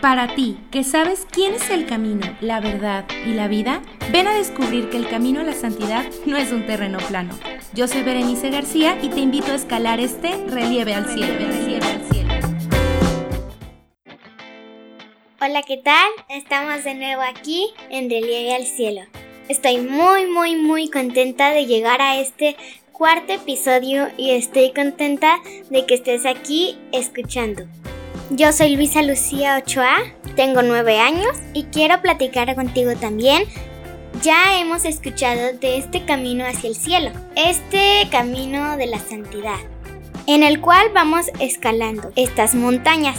Para ti, que sabes quién es el camino, la verdad y la vida, ven a descubrir que el camino a la santidad no es un terreno plano. Yo soy Berenice García y te invito a escalar este relieve al cielo. Hola, ¿qué tal? Estamos de nuevo aquí en Relieve al Cielo. Estoy muy, muy, muy contenta de llegar a este cuarto episodio y estoy contenta de que estés aquí escuchando. Yo soy Luisa Lucía Ochoa, tengo nueve años y quiero platicar contigo también. Ya hemos escuchado de este camino hacia el cielo, este camino de la santidad, en el cual vamos escalando estas montañas.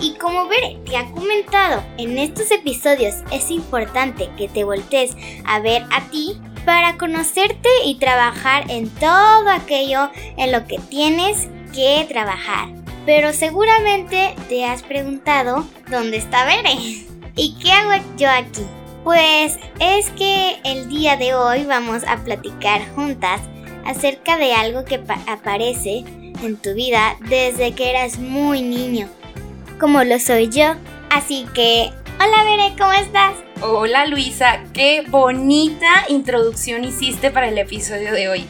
Y como Bere te ha comentado, en estos episodios es importante que te voltees a ver a ti para conocerte y trabajar en todo aquello en lo que tienes que trabajar. Pero seguramente te has preguntado dónde está Bere y qué hago yo aquí. Pues es que el día de hoy vamos a platicar juntas acerca de algo que aparece en tu vida desde que eras muy niño, como lo soy yo. Así que, hola Bere, ¿cómo estás? Hola Luisa, qué bonita introducción hiciste para el episodio de hoy.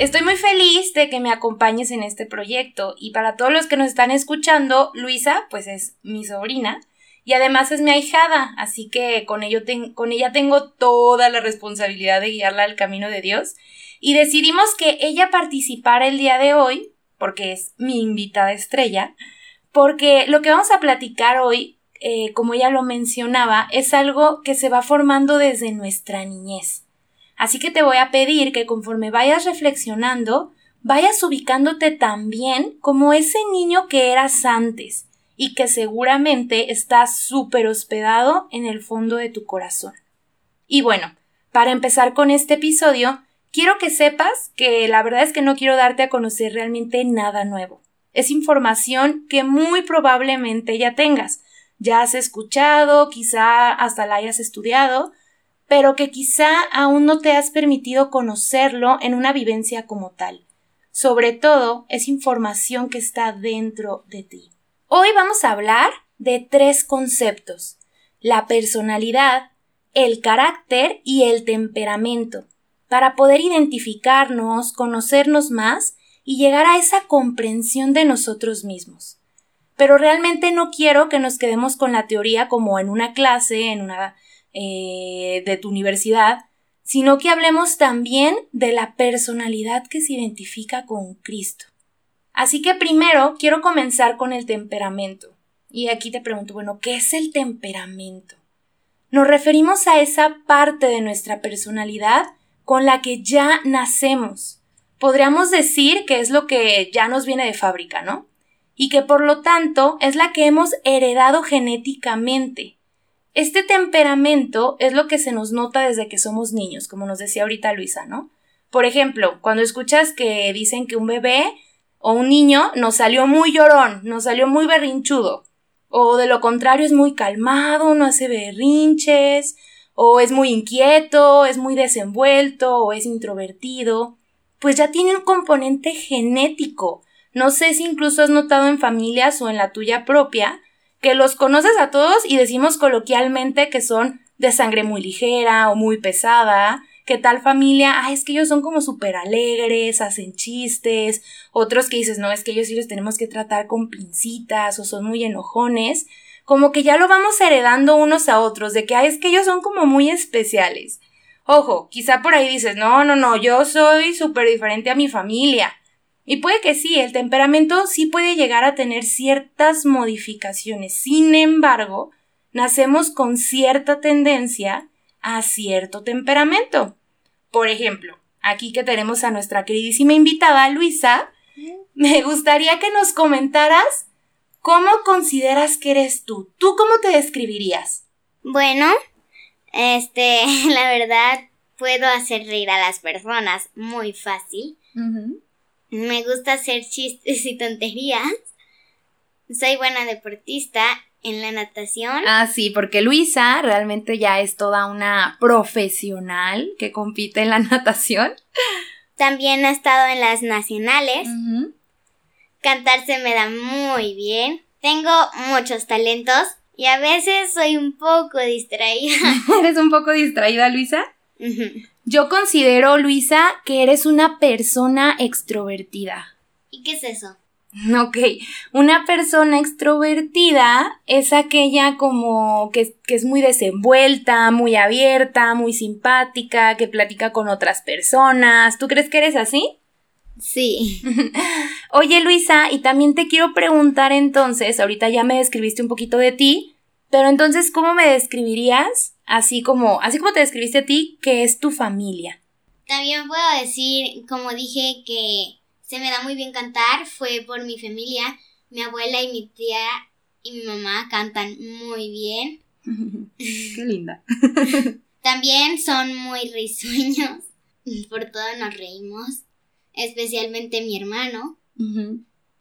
Estoy muy feliz de que me acompañes en este proyecto. Y para todos los que nos están escuchando, Luisa pues es mi sobrina. Y además es mi ahijada, así que con, ello con ella tengo toda la responsabilidad de guiarla al camino de Dios. Y decidimos que ella participara el día de hoy, porque es mi invitada estrella, porque lo que vamos a platicar hoy, eh, como ella lo mencionaba, es algo que se va formando desde nuestra niñez. Así que te voy a pedir que conforme vayas reflexionando, vayas ubicándote también como ese niño que eras antes y que seguramente está súper hospedado en el fondo de tu corazón. Y bueno, para empezar con este episodio, quiero que sepas que la verdad es que no quiero darte a conocer realmente nada nuevo. Es información que muy probablemente ya tengas. Ya has escuchado, quizá hasta la hayas estudiado, pero que quizá aún no te has permitido conocerlo en una vivencia como tal. Sobre todo, es información que está dentro de ti. Hoy vamos a hablar de tres conceptos la personalidad, el carácter y el temperamento, para poder identificarnos, conocernos más y llegar a esa comprensión de nosotros mismos. Pero realmente no quiero que nos quedemos con la teoría como en una clase, en una eh, de tu universidad, sino que hablemos también de la personalidad que se identifica con Cristo. Así que primero quiero comenzar con el temperamento. Y aquí te pregunto, bueno, ¿qué es el temperamento? Nos referimos a esa parte de nuestra personalidad con la que ya nacemos. Podríamos decir que es lo que ya nos viene de fábrica, ¿no? Y que por lo tanto es la que hemos heredado genéticamente. Este temperamento es lo que se nos nota desde que somos niños, como nos decía ahorita Luisa, ¿no? Por ejemplo, cuando escuchas que dicen que un bebé o un niño nos salió muy llorón, nos salió muy berrinchudo, o de lo contrario es muy calmado, no hace berrinches, o es muy inquieto, es muy desenvuelto, o es introvertido, pues ya tiene un componente genético. No sé si incluso has notado en familias o en la tuya propia que los conoces a todos y decimos coloquialmente que son de sangre muy ligera o muy pesada, que tal familia, ah, es que ellos son como súper alegres, hacen chistes, otros que dices, no, es que ellos sí los tenemos que tratar con pincitas o son muy enojones, como que ya lo vamos heredando unos a otros, de que, ah, es que ellos son como muy especiales. Ojo, quizá por ahí dices, no, no, no, yo soy súper diferente a mi familia. Y puede que sí, el temperamento sí puede llegar a tener ciertas modificaciones. Sin embargo, nacemos con cierta tendencia a cierto temperamento. Por ejemplo, aquí que tenemos a nuestra queridísima invitada Luisa, me gustaría que nos comentaras cómo consideras que eres tú. ¿Tú cómo te describirías? Bueno, este, la verdad, puedo hacer reír a las personas muy fácil. Me gusta hacer chistes y tonterías. Soy buena deportista en la natación. Ah, sí, porque Luisa realmente ya es toda una profesional que compite en la natación. También ha estado en las nacionales. Cantar se me da muy bien. Tengo muchos talentos Y a veces soy un poco distraída. ¿Eres un poco distraída, Luisa? Yo considero, Luisa, que eres una persona extrovertida. ¿Y qué es eso? Ok, una persona extrovertida es aquella como que, que, es muy desenvuelta, muy abierta, muy simpática, que platica con otras personas. ¿Tú crees que eres así? Sí. Oye Luisa, y también te quiero preguntar entonces, ahorita ya me describiste un poquito de ti, pero entonces, ¿cómo me describirías? Así como, así como te describiste a ti, ¿qué es tu familia? También puedo decir, como dije, que se me da muy bien cantar, fue por mi familia. Mi abuela y mi tía y mi mamá cantan muy bien. Qué linda. También son muy risueños. Por todo nos reímos. Especialmente mi hermano.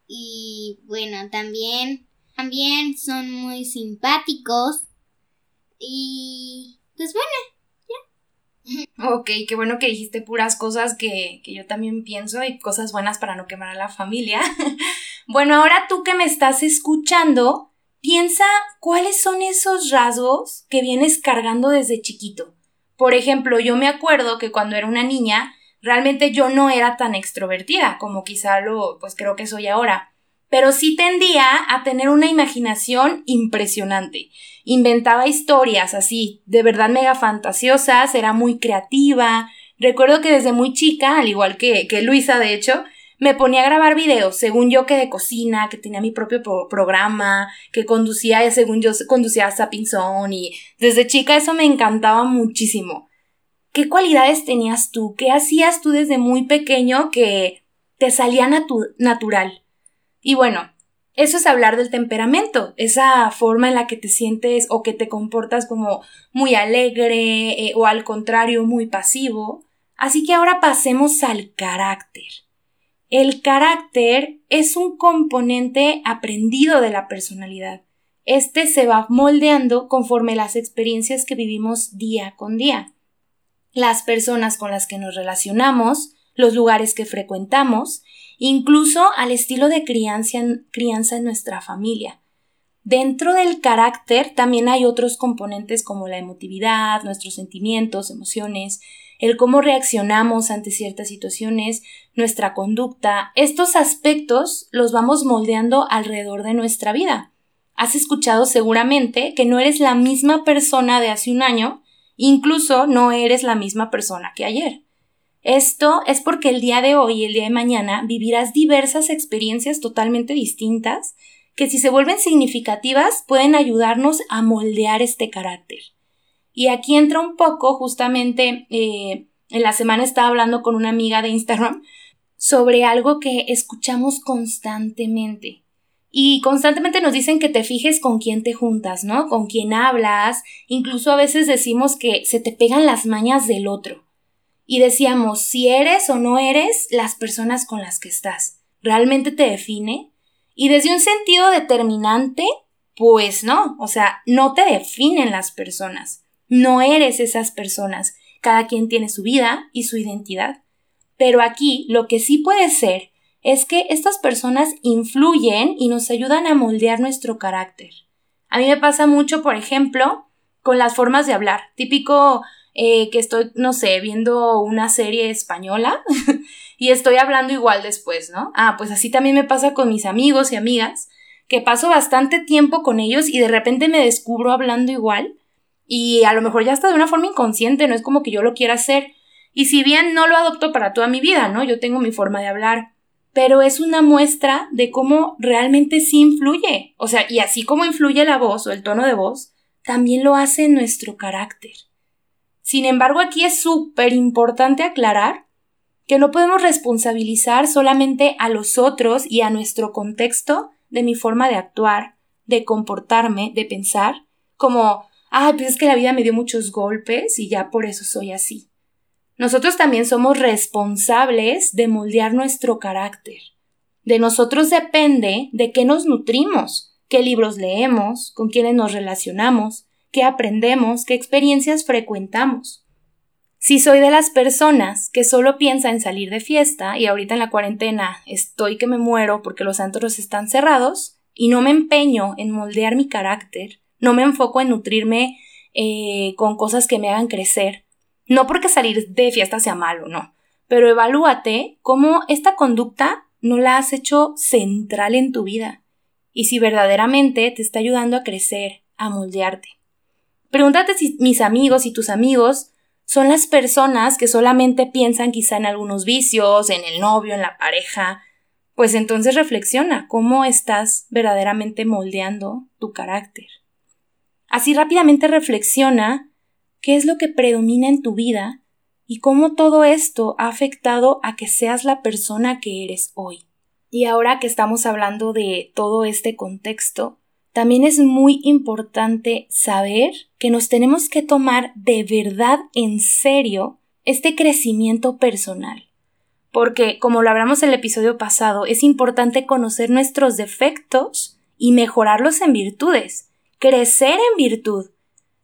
Y bueno, también, también son muy simpáticos. Y pues bueno, Ok, qué bueno que dijiste puras cosas que, que yo también pienso y cosas buenas para no quemar a la familia. bueno, ahora tú que me estás escuchando, piensa cuáles son esos rasgos que vienes cargando desde chiquito. Por ejemplo, yo me acuerdo que cuando era una niña, realmente yo no era tan extrovertida como quizá lo, pues creo que soy ahora pero sí tendía a tener una imaginación impresionante. Inventaba historias así, de verdad mega fantasiosas, era muy creativa. Recuerdo que desde muy chica, al igual que, que Luisa de hecho, me ponía a grabar videos, según yo que de cocina, que tenía mi propio programa, que conducía, según yo conducía a Sapping y desde chica eso me encantaba muchísimo. ¿Qué cualidades tenías tú? ¿Qué hacías tú desde muy pequeño que te salía natural? Y bueno, eso es hablar del temperamento, esa forma en la que te sientes o que te comportas como muy alegre eh, o al contrario muy pasivo. Así que ahora pasemos al carácter. El carácter es un componente aprendido de la personalidad. Este se va moldeando conforme las experiencias que vivimos día con día. Las personas con las que nos relacionamos, los lugares que frecuentamos incluso al estilo de crianza, en nuestra familia. Dentro del carácter también hay otros componentes como la emotividad, nuestros sentimientos, emociones, el cómo reaccionamos ante ciertas situaciones, nuestra conducta. Estos aspectos los vamos moldeando alrededor de nuestra vida. Has escuchado seguramente que no eres la misma persona de hace un año, incluso no eres la misma persona que ayer. Esto es porque el día de hoy y el día de mañana vivirás diversas experiencias totalmente distintas que si se vuelven significativas pueden ayudarnos a moldear este carácter. Y aquí entra un poco, justamente, eh, en la semana estaba hablando con una amiga de Instagram sobre algo que escuchamos constantemente. Y constantemente nos dicen que te fijes con quién te juntas, ¿no? Con quién hablas. Incluso a veces decimos que se te pegan las mañas del otro y decíamos si eres o no eres las personas con las que estás. ¿Realmente te define? Y desde un sentido determinante, pues no, o sea, no te definen las personas. No eres esas personas. Cada quien tiene su vida y su identidad. Pero aquí lo que sí puede ser es que estas personas influyen y nos ayudan a moldear nuestro carácter. A mí me pasa mucho, por ejemplo, con las formas de hablar. Típico eh, que estoy, no sé, viendo una serie española y estoy hablando igual después, ¿no? Ah, pues así también me pasa con mis amigos y amigas, que paso bastante tiempo con ellos y de repente me descubro hablando igual y a lo mejor ya está de una forma inconsciente, no es como que yo lo quiera hacer. Y si bien no lo adopto para toda mi vida, ¿no? Yo tengo mi forma de hablar, pero es una muestra de cómo realmente sí influye. O sea, y así como influye la voz o el tono de voz, también lo hace nuestro carácter. Sin embargo, aquí es súper importante aclarar que no podemos responsabilizar solamente a los otros y a nuestro contexto de mi forma de actuar, de comportarme, de pensar, como, ah, pues es que la vida me dio muchos golpes y ya por eso soy así. Nosotros también somos responsables de moldear nuestro carácter. De nosotros depende de qué nos nutrimos, qué libros leemos, con quiénes nos relacionamos, qué aprendemos, qué experiencias frecuentamos. Si soy de las personas que solo piensa en salir de fiesta y ahorita en la cuarentena estoy que me muero porque los antros están cerrados y no me empeño en moldear mi carácter, no me enfoco en nutrirme eh, con cosas que me hagan crecer. No porque salir de fiesta sea malo, no. Pero evalúate cómo esta conducta no la has hecho central en tu vida y si verdaderamente te está ayudando a crecer, a moldearte. Pregúntate si mis amigos y tus amigos son las personas que solamente piensan quizá en algunos vicios, en el novio, en la pareja, pues entonces reflexiona cómo estás verdaderamente moldeando tu carácter. Así rápidamente reflexiona qué es lo que predomina en tu vida y cómo todo esto ha afectado a que seas la persona que eres hoy. Y ahora que estamos hablando de todo este contexto, también es muy importante saber que nos tenemos que tomar de verdad en serio este crecimiento personal. Porque, como lo hablamos en el episodio pasado, es importante conocer nuestros defectos y mejorarlos en virtudes, crecer en virtud.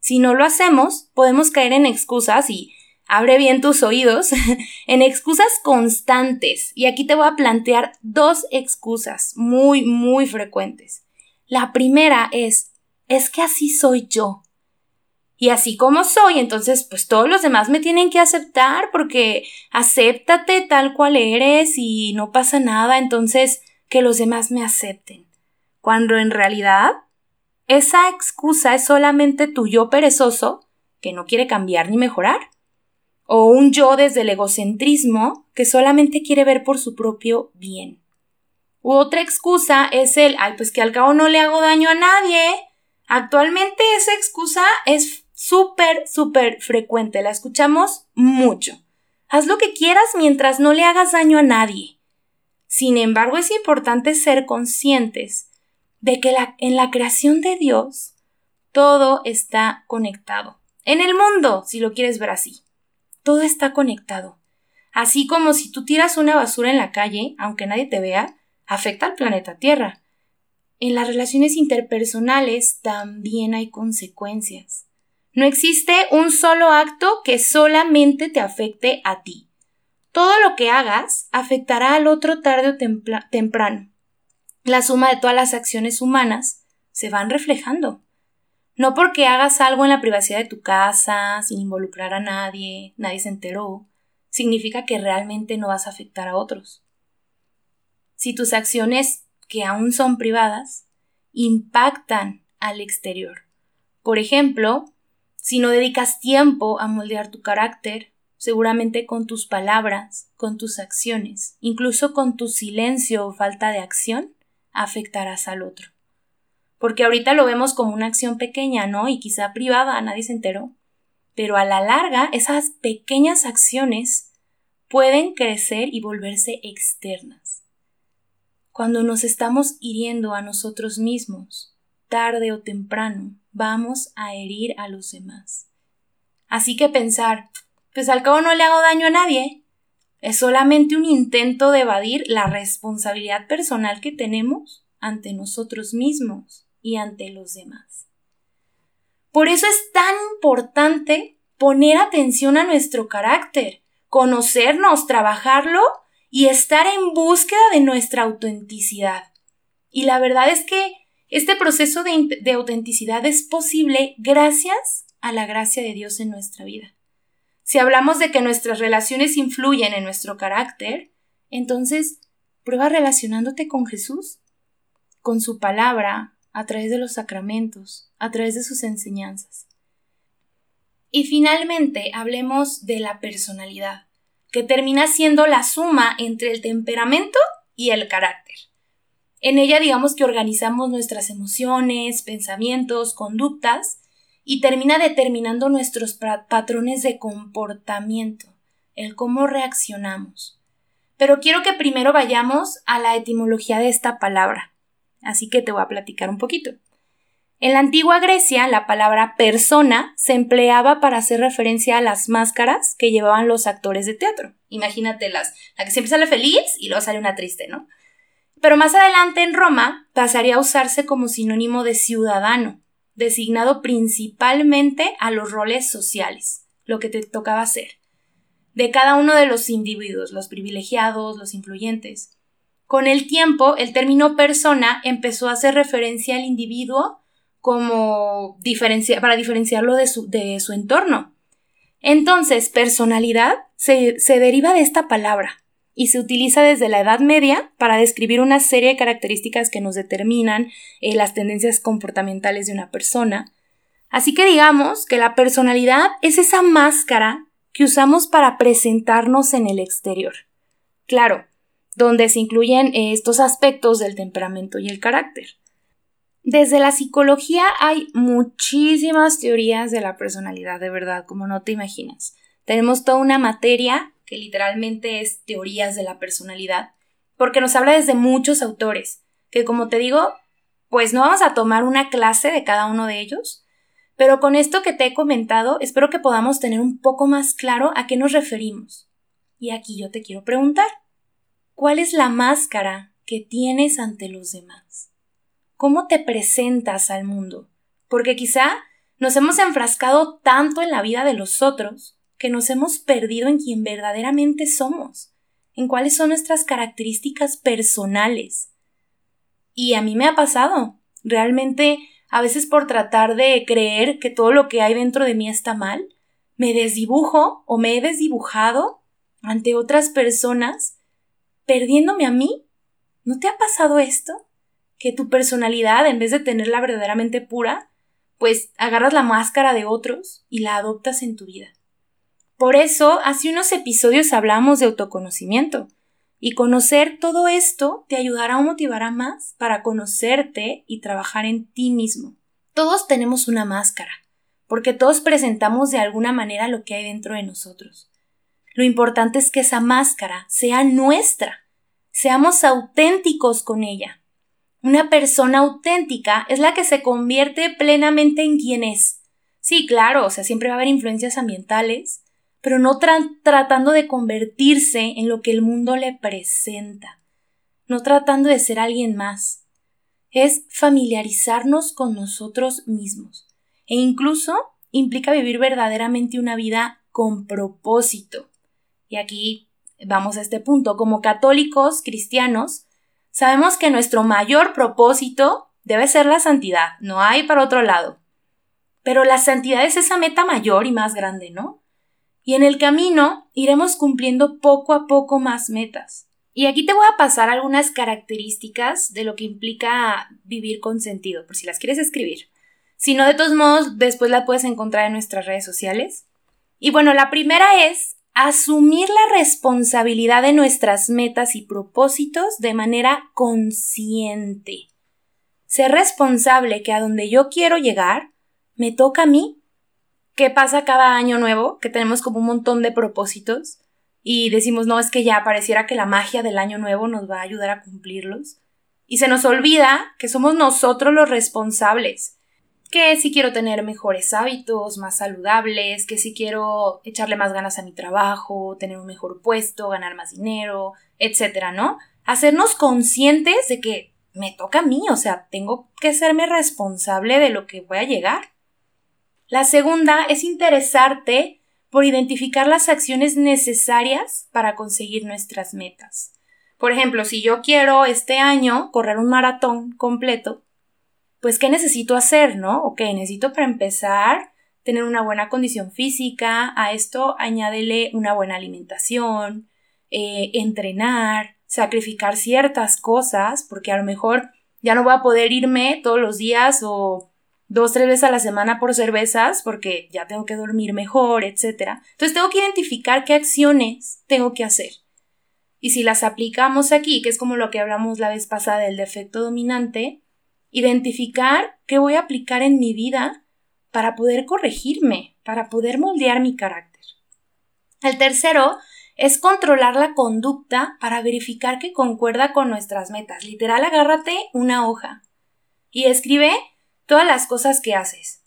Si no lo hacemos, podemos caer en excusas y abre bien tus oídos, en excusas constantes. Y aquí te voy a plantear dos excusas muy, muy frecuentes. La primera es, es que así soy yo. Y así como soy, entonces pues todos los demás me tienen que aceptar porque acéptate tal cual eres y no pasa nada, entonces que los demás me acepten. Cuando en realidad esa excusa es solamente tu yo perezoso que no quiere cambiar ni mejorar o un yo desde el egocentrismo que solamente quiere ver por su propio bien. Otra excusa es el, ay, pues que al cabo no le hago daño a nadie. Actualmente esa excusa es súper, súper frecuente, la escuchamos mucho. Haz lo que quieras mientras no le hagas daño a nadie. Sin embargo, es importante ser conscientes de que en la creación de Dios todo está conectado. En el mundo, si lo quieres ver así todo está conectado. Así como si tú tiras una basura en la calle, aunque nadie te vea, afecta al planeta Tierra. En las relaciones interpersonales también hay consecuencias. No existe un solo acto que solamente te afecte a ti. Todo lo que hagas afectará al otro tarde o temprano. La suma de todas las acciones humanas se van reflejando. No porque hagas algo en la privacidad de tu casa, sin involucrar a nadie, nadie se enteró, significa que realmente no vas a afectar a otros. Si tus acciones, que aún son privadas, impactan al exterior. Por ejemplo, si no dedicas tiempo a moldear tu carácter, seguramente con tus palabras, con tus acciones, incluso con tu silencio o falta de acción, afectarás al otro porque ahorita lo vemos como una acción pequeña, ¿no? Y quizá privada, nadie se enteró. Pero a la larga, esas pequeñas acciones pueden crecer y volverse externas. Cuando nos estamos hiriendo a nosotros mismos, tarde o temprano, vamos a herir a los demás. Así que pensar, pues al cabo no le hago daño a nadie, es solamente un intento de evadir la responsabilidad personal que tenemos ante nosotros mismos y ante los demás. Por eso es tan importante poner atención a nuestro carácter, conocernos, trabajarlo y estar en búsqueda de nuestra autenticidad. Y la verdad es que este proceso de, de, autenticidad es posible gracias a la gracia de Dios en nuestra vida. Si hablamos de que nuestras relaciones influyen en nuestro carácter, entonces prueba relacionándote con Jesús, con su palabra, a través de los sacramentos, a través de sus enseñanzas. Y finalmente hablemos de la personalidad, que termina siendo la suma entre el temperamento y el carácter. En ella digamos que organizamos nuestras emociones, pensamientos, conductas y termina determinando nuestros patrones de comportamiento, el cómo reaccionamos. Pero quiero que primero vayamos a la etimología de esta palabra así que te voy a platicar un poquito. En la antigua Grecia, la palabra persona se empleaba para hacer referencia a las máscaras que llevaban los actores de teatro. Imagínate las, la que siempre sale feliz y luego sale una triste, ¿no? Pero más adelante en Roma pasaría a usarse como sinónimo de ciudadano, designado principalmente a los roles sociales, lo que te tocaba hacer, de cada uno de los individuos, los privilegiados, los influyentes. Con el tiempo, el término persona empezó a hacer referencia al individuo como para diferenciarlo de su, de su entorno. Entonces, personalidad se, deriva de esta palabra y se utiliza desde la Edad Media para describir una serie de características que nos determinan eh, las tendencias comportamentales de una persona. Así que digamos que la personalidad es esa máscara que usamos para presentarnos en el exterior. Claro, donde se incluyen eh, estos aspectos del temperamento y el carácter. Desde la psicología hay muchísimas teorías de la personalidad, de verdad, como no te imaginas. Tenemos toda una materia que literalmente es teorías de la personalidad, porque nos habla desde muchos autores, que como te digo, pues no vamos a tomar una clase de cada uno de ellos, pero con esto que te he comentado, espero que podamos tener un poco más claro a qué nos referimos. Y aquí yo te quiero preguntar, ¿cuál es la máscara que tienes ante los demás? Cómo te presentas al mundo, porque quizá nos hemos enfrascado tanto en la vida de los otros que nos hemos perdido en quien verdaderamente somos, en cuáles son nuestras características personales. Y a mí me ha pasado, realmente a veces por tratar de creer que todo lo que hay dentro de mí está mal, me desdibujo o me he desdibujado ante otras personas, perdiéndome a mí. ¿No te ha pasado esto? Que tu personalidad, en vez de tenerla verdaderamente pura, pues agarras la máscara de otros y la adoptas en tu vida. Por eso, hace unos episodios hablamos de autoconocimiento, y conocer todo esto te ayudará o motivará más para conocerte y trabajar en ti mismo. Todos tenemos una máscara, porque todos presentamos de alguna manera lo que hay dentro de nosotros. Lo importante es que esa máscara sea nuestra, seamos auténticos con ella, una persona auténtica es la que se convierte plenamente en quien es. Sí, claro, o sea, siempre va a haber influencias ambientales, pero no tratando de convertirse en lo que el mundo le presenta, no tratando de ser alguien más. Es familiarizarnos con nosotros mismos e incluso implica vivir verdaderamente una vida con propósito. Y aquí vamos a este punto. Como católicos cristianos, Sabemos que nuestro mayor propósito debe ser la santidad, no hay para otro lado. Pero la santidad es esa meta mayor y más grande, ¿no? Y en el camino iremos cumpliendo poco a poco más metas. Y aquí te voy a pasar algunas características de lo que implica vivir con sentido, por si las quieres escribir. Si no, de todos modos, después la puedes encontrar en nuestras redes sociales. Y bueno, la primera es asumir la responsabilidad de nuestras metas y propósitos de manera consciente. Ser responsable que a donde yo quiero llegar, me toca a mí. ¿Qué pasa cada año nuevo? Que tenemos como un montón de propósitos y decimos, no, es que ya pareciera que la magia del año nuevo nos va a ayudar a cumplirlos. Y se nos olvida que somos nosotros los responsables que si quiero tener mejores hábitos, más saludables, que si quiero echarle más ganas a mi trabajo, tener un mejor puesto, ganar más dinero, etcétera, ¿no? Hacernos conscientes de que me toca a mí, o sea, tengo que serme responsable de lo que voy a llegar. La segunda es interesarte por identificar las acciones necesarias para conseguir nuestras metas. Por ejemplo, si yo quiero este año correr un maratón completo, pues, ¿qué necesito hacer, no? Ok, necesito para empezar tener una buena condición física, a esto añádele una buena alimentación, eh, entrenar, sacrificar ciertas cosas, porque a lo mejor ya no voy a poder irme todos los días o dos, tres veces a la semana por cervezas, porque ya tengo que dormir mejor, etc. Entonces tengo que identificar qué acciones tengo que hacer. Y si las aplicamos aquí, que es como lo que hablamos la vez pasada del defecto dominante, identificar qué voy a aplicar en mi vida para poder corregirme, para poder moldear mi carácter. El tercero es controlar la conducta para verificar que concuerda con nuestras metas. Literal, agárrate una hoja y escribe todas las cosas que haces.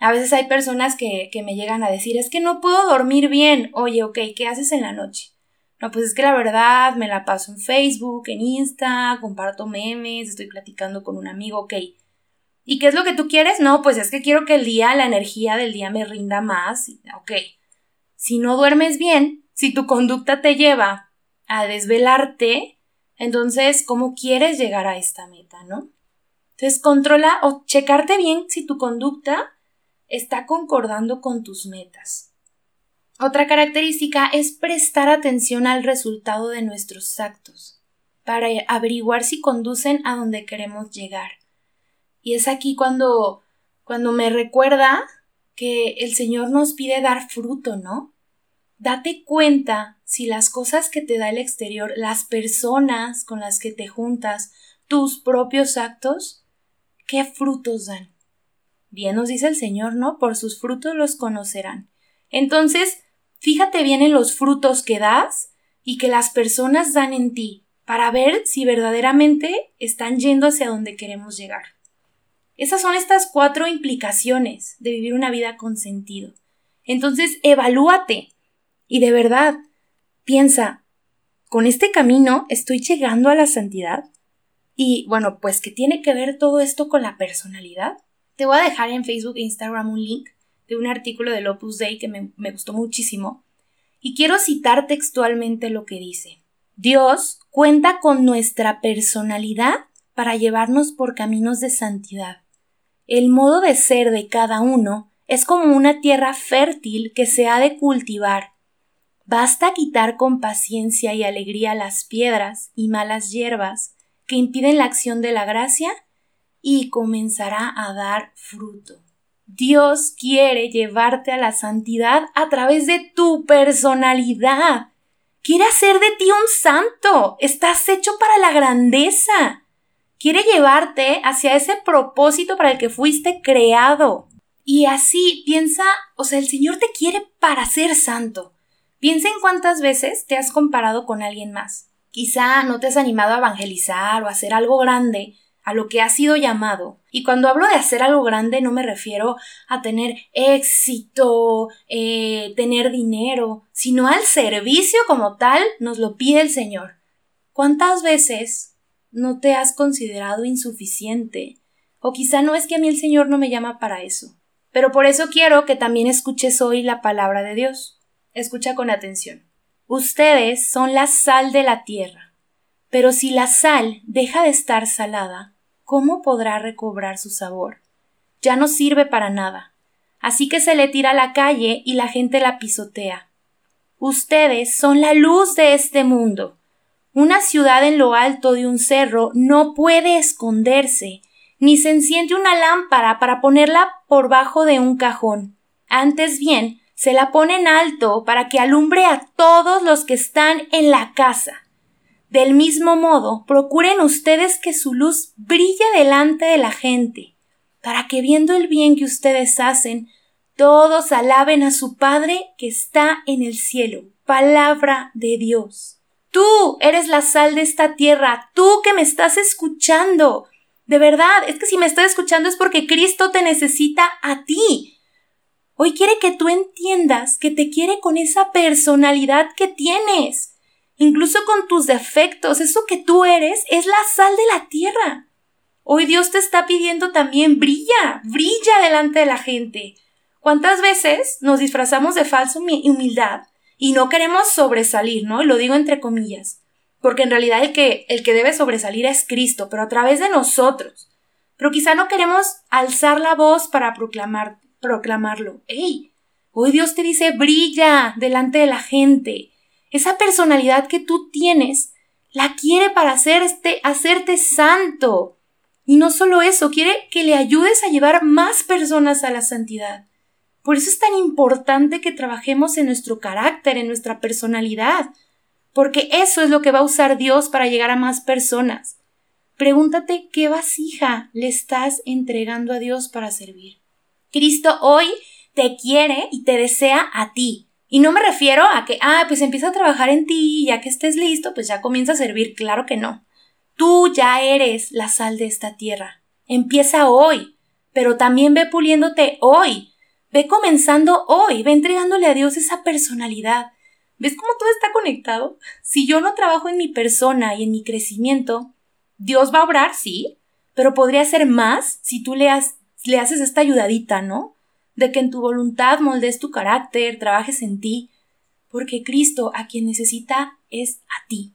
A veces hay personas que, que me llegan a decir, es que no puedo dormir bien. Oye, ok, ¿qué haces en la noche? No, pues es que la verdad me la paso en Facebook, en Insta, comparto memes, estoy platicando con un amigo, ok. ¿Y qué es lo que tú quieres? No, pues es que quiero que el día, la energía del día me rinda más. Ok. Si no duermes bien, si tu conducta te lleva a desvelarte, entonces, ¿cómo quieres llegar a esta meta, no? Entonces, controla o checarte bien si tu conducta está concordando con tus metas. Otra característica es prestar atención al resultado de nuestros actos para averiguar si conducen a donde queremos llegar. Y es aquí cuando cuando me recuerda que el Señor nos pide dar fruto, ¿no? Date cuenta si las cosas que te da el exterior, las personas con las que te juntas, tus propios actos, ¿qué frutos dan? Bien nos dice el Señor, ¿no? Por sus frutos los conocerán. Entonces, fíjate bien en los frutos que das y que las personas dan en ti, para ver si verdaderamente están yendo hacia donde queremos llegar. Esas son estas cuatro implicaciones de vivir una vida con sentido. Entonces, evalúate. Y de verdad, piensa, ¿con este camino estoy llegando a la santidad? Y bueno, pues ¿qué tiene que ver todo esto con la personalidad? Te voy a dejar en Facebook e Instagram un link de un artículo del Opus Dei que me, me gustó muchísimo. Y quiero citar textualmente lo que dice. Dios cuenta con nuestra personalidad para llevarnos por caminos de santidad. El modo de ser de cada uno es como una tierra fértil que se ha de cultivar Basta quitar con paciencia y alegría las piedras y malas hierbas que impiden la acción de la gracia y comenzará a dar fruto. Dios quiere llevarte a la santidad a través de tu personalidad. Quiere hacer de ti un santo. Estás hecho para la grandeza. Quiere llevarte hacia ese propósito para el que fuiste creado. Y así piensa, o sea, el Señor te quiere para ser santo. Piensa en cuántas veces te has comparado con alguien más. Quizá no te has animado a evangelizar o a hacer algo grande a lo que has sido llamado. Y cuando hablo de hacer algo grande no me refiero a tener éxito, eh, tener dinero, sino al servicio como tal nos lo pide el Señor. ¿Cuántas veces no te has considerado insuficiente? O quizá no es que a mí el Señor no me llama para eso. Pero por eso quiero que también escuches hoy la palabra de Dios. Escucha con atención. Ustedes son la sal de la tierra. Pero si la sal deja de estar salada, ¿cómo podrá recobrar su sabor? Ya no sirve para nada. Así que se le tira a la calle y la gente la pisotea. Ustedes son la luz de este mundo. Una ciudad en lo alto de un cerro no puede esconderse, ni se enciende una lámpara para ponerla por bajo de un cajón. Antes bien, se la pone en alto para que alumbre a todos los que están en la casa. Del mismo modo, procuren ustedes que su luz brille delante de la gente, para que viendo el bien que ustedes hacen, todos alaben a su Padre que está en el cielo. Palabra de Dios. Tú eres la sal de esta tierra, tú que me estás escuchando. De verdad, es que si me estás escuchando es porque Cristo te necesita a ti. Hoy quiere que tú entiendas que te quiere con esa personalidad que tienes, incluso con tus defectos, eso que tú eres es la sal de la tierra. Hoy Dios te está pidiendo también brilla, brilla delante de la gente. ¿Cuántas veces nos disfrazamos de falsa humildad y no queremos sobresalir, ¿no? Lo digo entre comillas, porque en realidad el que, el que debe sobresalir es Cristo, pero a través de nosotros. Pero quizá no queremos alzar la voz para proclamar, proclamarlo. ¡Ey! Hoy Dios te dice brilla delante de la gente. Esa personalidad que tú tienes la quiere para hacerte, hacerte santo. Y no solo eso, quiere que le ayudes a llevar más personas a la santidad. Por eso es tan importante que trabajemos en nuestro carácter, en nuestra personalidad, porque eso es lo que va a usar Dios para llegar a más personas. Pregúntate qué vasija le estás entregando a Dios para servir. Cristo hoy te quiere y te desea a ti. Y no me refiero a que, ah, pues empieza a trabajar en ti ya que estés listo, pues ya comienza a servir. Claro que no. Tú ya eres la sal de esta tierra. Empieza hoy, pero también ve puliéndote hoy. Ve comenzando hoy, ve entregándole a Dios esa personalidad. ¿Ves cómo todo está conectado? Si yo no trabajo en mi persona y en mi crecimiento, Dios va a obrar, sí, pero podría ser más si tú le has le haces esta ayudadita, ¿no? De que en tu voluntad moldes tu carácter, trabajes en ti, porque Cristo a quien necesita es a ti.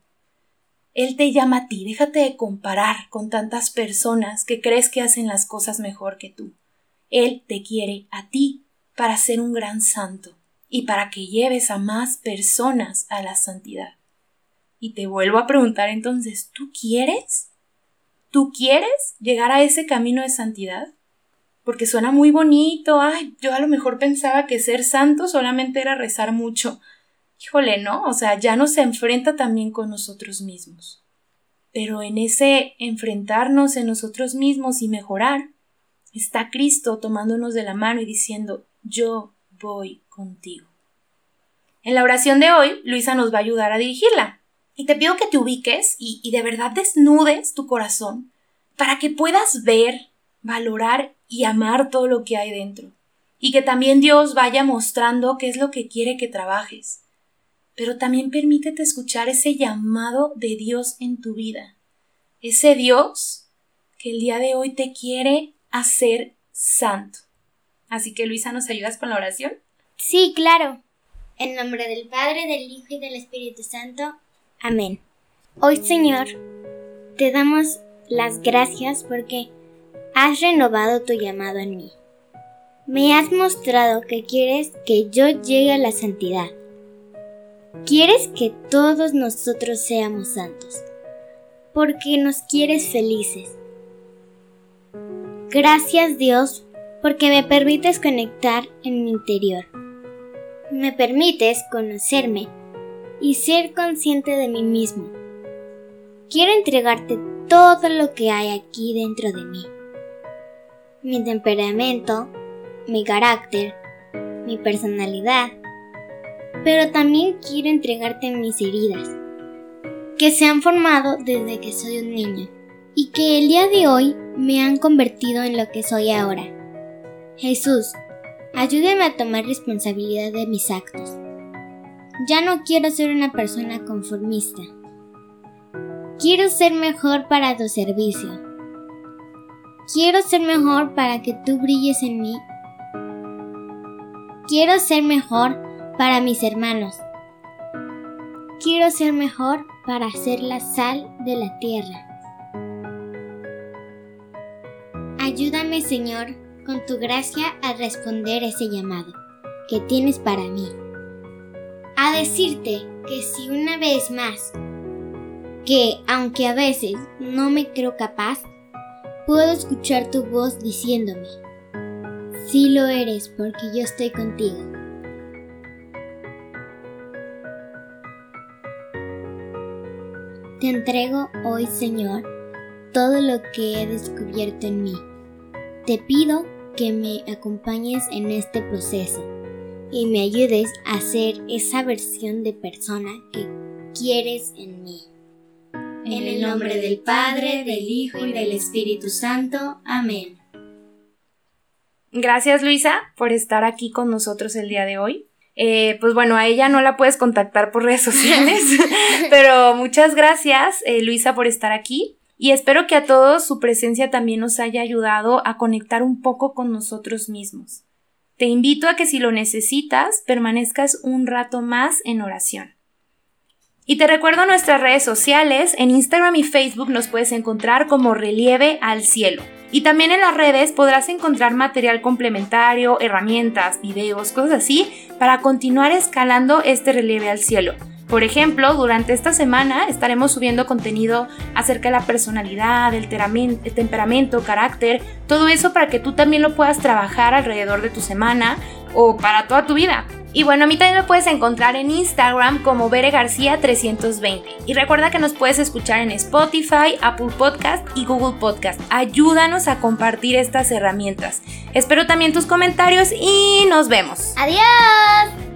Él te llama a ti, déjate de comparar con tantas personas que crees que hacen las cosas mejor que tú. Él te quiere a ti para ser un gran santo y para que lleves a más personas a la santidad. Y te vuelvo a preguntar entonces, ¿tú quieres? ¿Tú quieres llegar a ese camino de santidad? Porque suena muy bonito, ay, yo a lo mejor pensaba que ser santo solamente era rezar mucho. Híjole, ¿no? O sea, ya nos enfrenta también con nosotros mismos. Pero en ese enfrentarnos en nosotros mismos y mejorar, está Cristo tomándonos de la mano y diciendo, yo voy contigo. En la oración de hoy, Luisa nos va a ayudar a dirigirla. Y te pido que te ubiques y, y de verdad desnudes tu corazón para que puedas ver, valorar y amar todo lo que hay dentro. Y que también Dios vaya mostrando qué es lo que quiere que trabajes. Pero también permítete escuchar ese llamado de Dios en tu vida. Ese Dios que el día de hoy te quiere hacer santo. Así que Luisa, ¿nos ayudas con la oración? Sí, claro. En nombre del Padre, del Hijo y del Espíritu Santo. Amén. Hoy, Señor, te damos las gracias porque has renovado tu llamado en mí. Me has mostrado que quieres que yo llegue a la santidad. Quieres que todos nosotros seamos santos, porque nos quieres felices. Gracias Dios porque me permites conectar en mi interior. Me permites conocerme y ser consciente de mí mismo. Quiero entregarte todo lo que hay aquí dentro de mí. Mi temperamento, mi carácter, mi personalidad. Pero también quiero entregarte mis heridas, que se han formado desde que soy un niño y que el día de hoy me han convertido en lo que soy ahora. Jesús, ayúdame a tomar responsabilidad de mis actos ya no quiero ser una persona conformista. Quiero ser mejor para tu servicio. Quiero ser mejor para que tú brilles en mí. Quiero ser mejor para mis hermanos. Quiero ser mejor para ser la sal de la tierra. Ayúdame, Señor, con tu gracia a responder ese llamado que tienes para mí a decirte que si una vez más, que aunque a veces no me creo capaz, puedo escuchar tu voz diciéndome, sí lo eres porque yo estoy contigo. Te entrego hoy, Señor, todo lo que he descubierto en mí. Te pido que me acompañes en este proceso y me ayudes a ser esa versión de persona que quieres en mí. En el nombre del Padre, del Hijo y del Espíritu Santo. Amén. Gracias Luisa por estar aquí con nosotros el día de hoy. Eh, pues bueno, a ella no la puedes contactar por redes sociales, pero muchas gracias eh, Luisa por estar aquí y espero que a todos su presencia también nos haya ayudado a conectar un poco con nosotros mismos. Te invito a que si lo necesitas, permanezcas un rato más en oración. Y te recuerdo nuestras redes sociales, en Instagram y Facebook nos puedes encontrar como Relieve al Cielo. Y también en las redes podrás encontrar material complementario, herramientas, videos, cosas así, para continuar escalando este relieve al cielo. Por ejemplo, durante esta semana estaremos subiendo contenido acerca de la personalidad, el, temperamento, carácter, todo eso para que tú también lo puedas trabajar alrededor de tu semana o para toda tu vida. Y bueno, a mí también me puedes encontrar en Instagram como Bere García 320. Y recuerda que nos puedes escuchar en Spotify, Apple Podcast y Google Podcast. Ayúdanos a compartir estas herramientas. Espero también tus comentarios y nos vemos. Adiós.